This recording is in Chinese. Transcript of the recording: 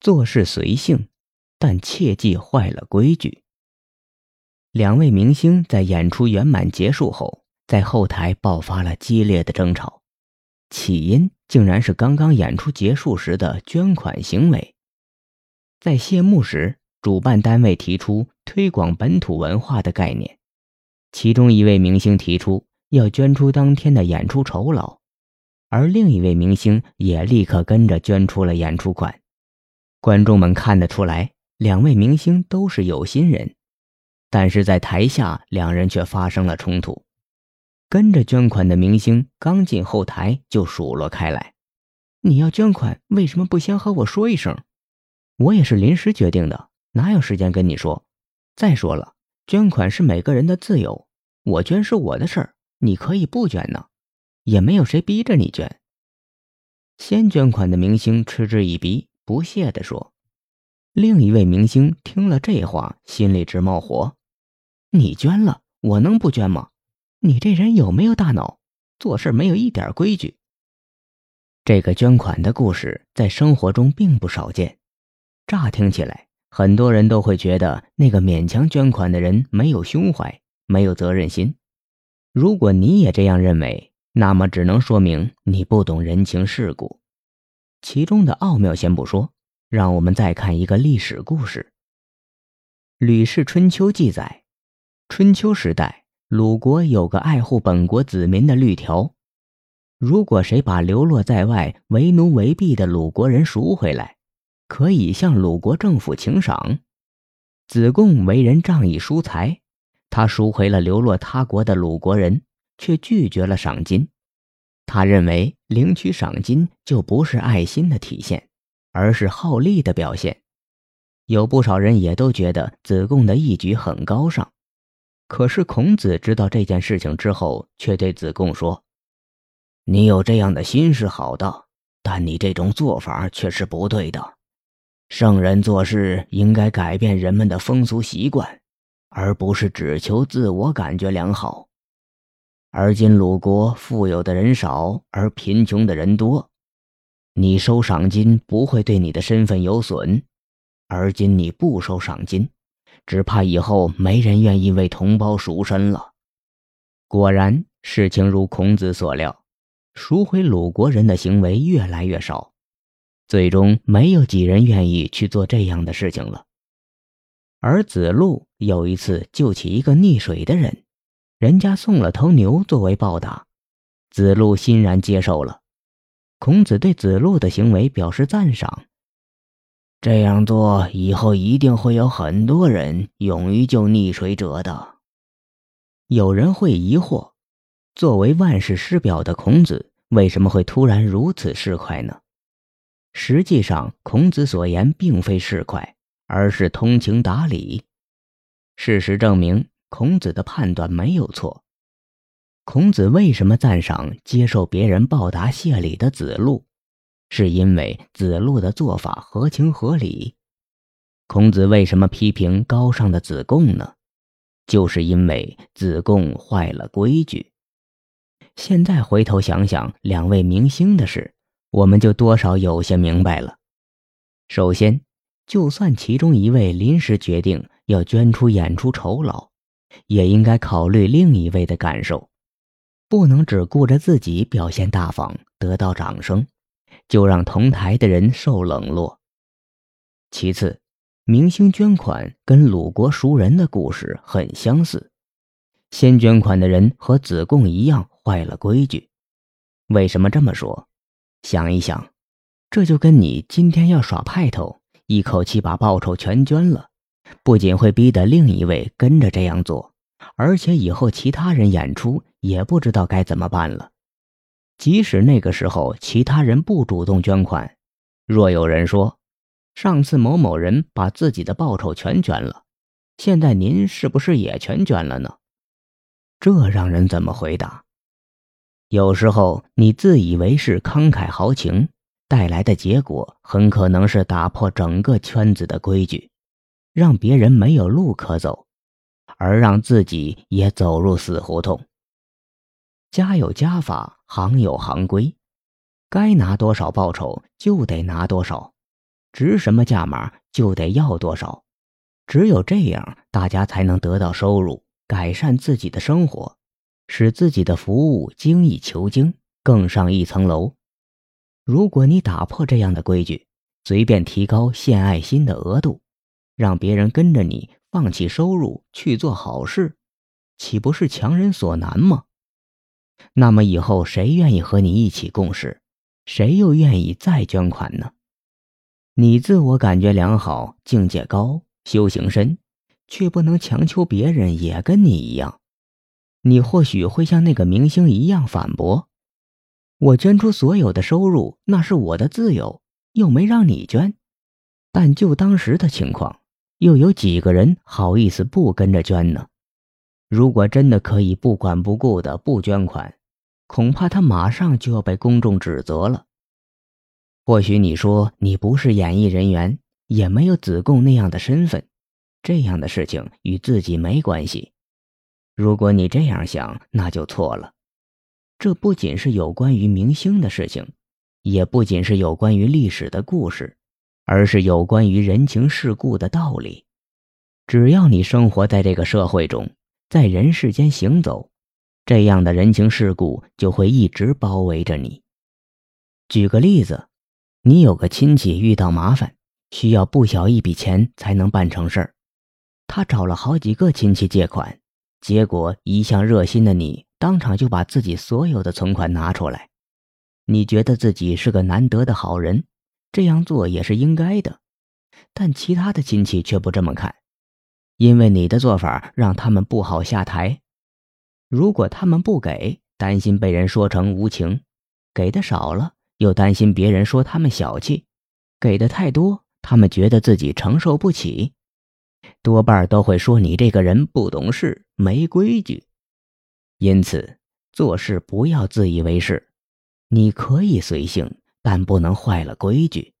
做事随性，但切忌坏了规矩。两位明星在演出圆满结束后，在后台爆发了激烈的争吵，起因竟然是刚刚演出结束时的捐款行为。在谢幕时，主办单位提出推广本土文化的概念，其中一位明星提出要捐出当天的演出酬劳，而另一位明星也立刻跟着捐出了演出款。观众们看得出来，两位明星都是有心人。但是在台下，两人却发生了冲突。跟着捐款的明星刚进后台就数落开来：“你要捐款，为什么不先和我说一声？我也是临时决定的，哪有时间跟你说？再说了，捐款是每个人的自由，我捐是我的事儿，你可以不捐呢，也没有谁逼着你捐。”先捐款的明星嗤之以鼻，不屑地说。另一位明星听了这话，心里直冒火。你捐了，我能不捐吗？你这人有没有大脑？做事没有一点规矩。这个捐款的故事在生活中并不少见。乍听起来，很多人都会觉得那个勉强捐款的人没有胸怀，没有责任心。如果你也这样认为，那么只能说明你不懂人情世故。其中的奥妙先不说，让我们再看一个历史故事。《吕氏春秋》记载。春秋时代，鲁国有个爱护本国子民的律条：如果谁把流落在外、为奴为婢的鲁国人赎回来，可以向鲁国政府请赏。子贡为人仗义疏财，他赎回了流落他国的鲁国人，却拒绝了赏金。他认为领取赏金就不是爱心的体现，而是好利的表现。有不少人也都觉得子贡的义举很高尚。可是孔子知道这件事情之后，却对子贡说：“你有这样的心是好的，但你这种做法却是不对的。圣人做事应该改变人们的风俗习惯，而不是只求自我感觉良好。而今鲁国富有的人少，而贫穷的人多，你收赏金不会对你的身份有损，而今你不收赏金。”只怕以后没人愿意为同胞赎身了。果然，事情如孔子所料，赎回鲁国人的行为越来越少，最终没有几人愿意去做这样的事情了。而子路有一次救起一个溺水的人，人家送了头牛作为报答，子路欣然接受了。孔子对子路的行为表示赞赏。这样做以后一定会有很多人勇于救溺水者的。有人会疑惑，作为万世师表的孔子，为什么会突然如此市侩呢？实际上，孔子所言并非市侩，而是通情达理。事实证明，孔子的判断没有错。孔子为什么赞赏接受别人报答谢礼的子路？是因为子路的做法合情合理。孔子为什么批评高尚的子贡呢？就是因为子贡坏了规矩。现在回头想想两位明星的事，我们就多少有些明白了。首先，就算其中一位临时决定要捐出演出酬劳，也应该考虑另一位的感受，不能只顾着自己表现大方得到掌声。就让同台的人受冷落。其次，明星捐款跟鲁国赎人的故事很相似，先捐款的人和子贡一样坏了规矩。为什么这么说？想一想，这就跟你今天要耍派头，一口气把报酬全捐了，不仅会逼得另一位跟着这样做，而且以后其他人演出也不知道该怎么办了。即使那个时候其他人不主动捐款，若有人说：“上次某某人把自己的报酬全捐了，现在您是不是也全捐了呢？”这让人怎么回答？有时候你自以为是慷慨豪情，带来的结果很可能是打破整个圈子的规矩，让别人没有路可走，而让自己也走入死胡同。家有家法，行有行规，该拿多少报酬就得拿多少，值什么价码就得要多少。只有这样，大家才能得到收入，改善自己的生活，使自己的服务精益求精，更上一层楼。如果你打破这样的规矩，随便提高献爱心的额度，让别人跟着你放弃收入去做好事，岂不是强人所难吗？那么以后谁愿意和你一起共事？谁又愿意再捐款呢？你自我感觉良好，境界高，修行深，却不能强求别人也跟你一样。你或许会像那个明星一样反驳：“我捐出所有的收入，那是我的自由，又没让你捐。”但就当时的情况，又有几个人好意思不跟着捐呢？如果真的可以不管不顾的不捐款，恐怕他马上就要被公众指责了。或许你说你不是演艺人员，也没有子贡那样的身份，这样的事情与自己没关系。如果你这样想，那就错了。这不仅是有关于明星的事情，也不仅是有关于历史的故事，而是有关于人情世故的道理。只要你生活在这个社会中。在人世间行走，这样的人情世故就会一直包围着你。举个例子，你有个亲戚遇到麻烦，需要不小一笔钱才能办成事儿，他找了好几个亲戚借款，结果一向热心的你当场就把自己所有的存款拿出来。你觉得自己是个难得的好人，这样做也是应该的，但其他的亲戚却不这么看。因为你的做法让他们不好下台，如果他们不给，担心被人说成无情；给的少了，又担心别人说他们小气；给的太多，他们觉得自己承受不起，多半都会说你这个人不懂事、没规矩。因此，做事不要自以为是，你可以随性，但不能坏了规矩。